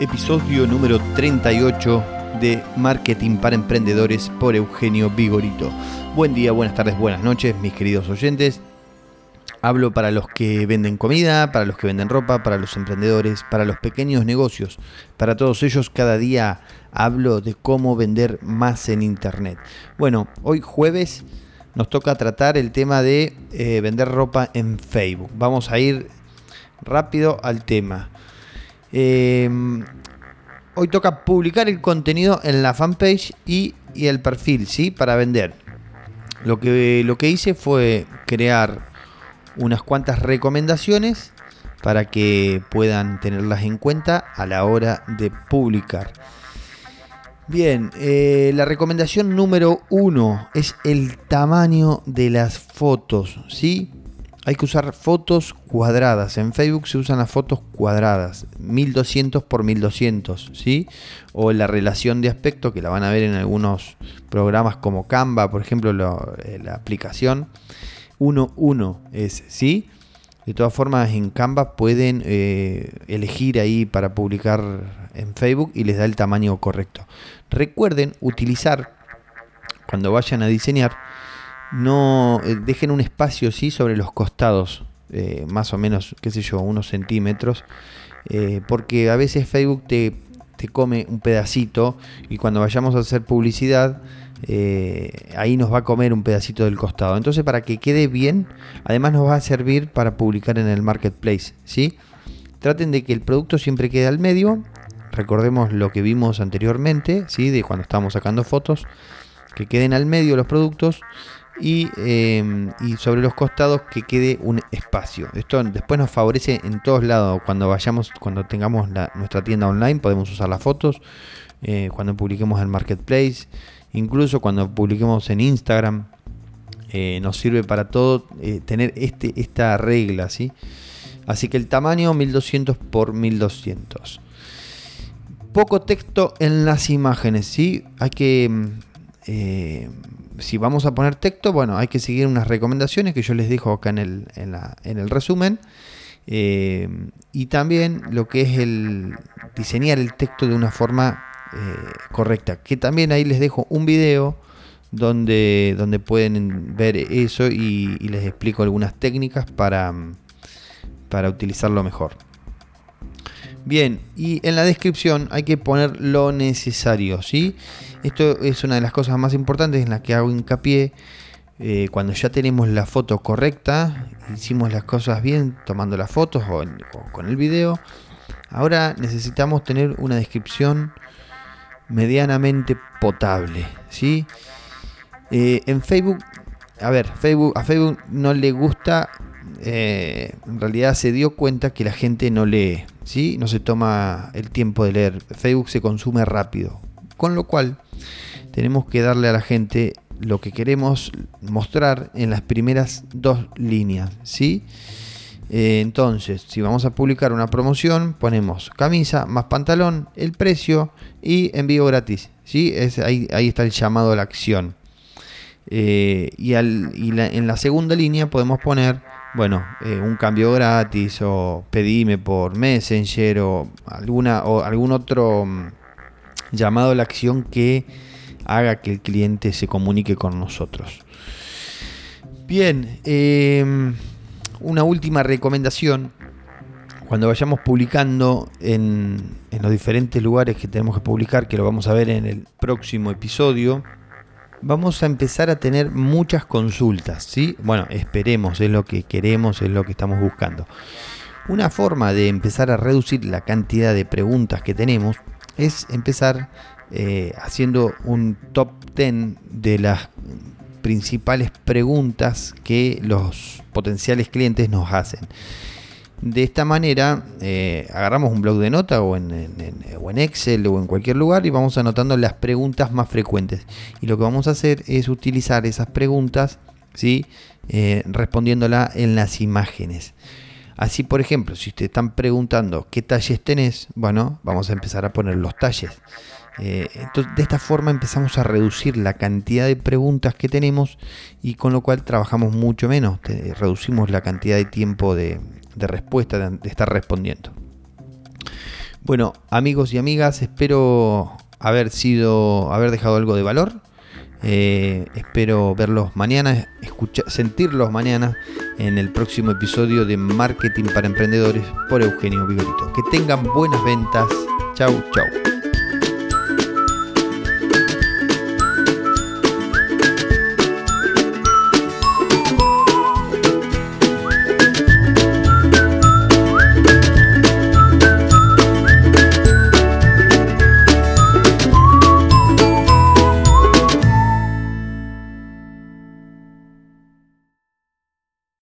Episodio número 38 de Marketing para Emprendedores por Eugenio Vigorito. Buen día, buenas tardes, buenas noches, mis queridos oyentes. Hablo para los que venden comida, para los que venden ropa, para los emprendedores, para los pequeños negocios. Para todos ellos cada día hablo de cómo vender más en Internet. Bueno, hoy jueves nos toca tratar el tema de eh, vender ropa en Facebook. Vamos a ir rápido al tema. Em, hoy toca publicar el contenido en la fanpage y, el perfil, ¿sí? Para vender. Lo que, lo que hice fue crear unas cuantas recomendaciones para que puedan tenerlas en cuenta a la hora de publicar. Bien, eh, la recomendación número uno es el tamaño de las fotos, ¿sí? Hay que usar fotos cuadradas. En Facebook se usan las fotos cuadradas, 1200 por 1200, ¿sí? O la relación de aspecto, que la van a ver en algunos programas como Canva, por ejemplo, eh, la aplicación. 1-1 es, ¿sí? De todas formas, en Canva pueden eh, elegir ahí para publicar en Facebook y les da el tamaño correcto. Recuerden utilizar, cuando vayan a diseñar, no eh, dejen un espacio ¿sí? sobre los costados, eh, más o menos, qué sé yo, unos centímetros, eh, porque a veces Facebook te, te, come un pedacito y cuando vayamos a hacer publicidad, ahí nos va a comer un pedacito del costado. Entonces, para que quede bien, además nos va a servir para publicar en el marketplace, ¿sí? Traten de que el producto siempre quede al medio. Recordemos lo que vimos anteriormente, ¿sí? De cuando estábamos sacando fotos, que queden al medio los productos Em, y, sobre los costados que quede un espacio. Esto después nos favorece en todos lados. Cuando vayamos, cuando tengamos nuestra tienda online, podemos usar las fotos. Eh, cuando publiquemos en Marketplace, incluso cuando publiquemos en Instagram, eh, nos sirve para todo eh, tener este, esta regla. ¿sí? Así que el tamaño 1200 por 1200. Poco texto en las imágenes. ¿sí? Hay que si vamos a poner texto, bueno, hay que seguir unas recomendaciones que yo les dejo acá en el, en el resumen. Eh, y también lo que es el diseñar el texto de una forma eh, correcta. Que también ahí les dejo un video donde, donde pueden ver eso y, les explico algunas técnicas para, para utilizarlo mejor. Bien, y en la descripción hay que poner lo necesario, ¿sí? Esto es una de las cosas más importantes en las que hago hincapié. Eh, cuando ya tenemos la foto correcta, hicimos las cosas bien tomando las fotos o, con el video, ahora necesitamos tener una descripción medianamente potable, ¿sí? Eh, en Facebook, a ver, Facebook, a Facebook no le gusta, eh, en realidad se dio cuenta que la gente no lee, ¿sí? No se toma el tiempo de leer. Facebook se consume rápido. Con lo cual, tenemos que darle a la gente lo que queremos mostrar en las primeras dos líneas, ¿sí? Eh, entonces, si vamos a publicar una promoción, ponemos camisa más pantalón, el precio y envío gratis, ¿sí? Es, ahí, ahí está el llamado a la acción. Eh, y, en la segunda línea podemos poner bueno, eh, un cambio gratis o pedime por Messenger o alguna o algún otro mm, llamado a la acción que haga que el cliente se comunique con nosotros. Bien, em, una última recomendación. Cuando vayamos publicando en, en los diferentes lugares que tenemos que publicar, que lo vamos a ver en el próximo episodio, vamos a empezar a tener muchas consultas, ¿sí? Bueno, esperemos, es lo que queremos, es lo que estamos buscando. Una forma de empezar a reducir la cantidad de preguntas que tenemos es empezar eh, haciendo un top 10 de las principales preguntas que los potenciales clientes nos hacen. De esta manera, eh, agarramos un blog de nota o en, Excel o en cualquier lugar y vamos anotando las preguntas más frecuentes. Y lo que vamos a hacer es utilizar esas preguntas, ¿sí? Eh, respondiéndola en las imágenes. Así, por ejemplo, si te están preguntando qué talles tenés, bueno, vamos a empezar a poner los talles. Eh, entonces, de esta forma empezamos a reducir la cantidad de preguntas que tenemos y con lo cual trabajamos mucho menos, reducimos la cantidad de tiempo de, respuesta, de, estar respondiendo. Bueno, amigos y amigas, espero haber sido, haber dejado algo de valor. Eh, espero verlos mañana, escuchar, sentirlos mañana en el próximo episodio de Marketing para Emprendedores por Eugenio Vigorito. Que tengan buenas ventas. Chau, chau.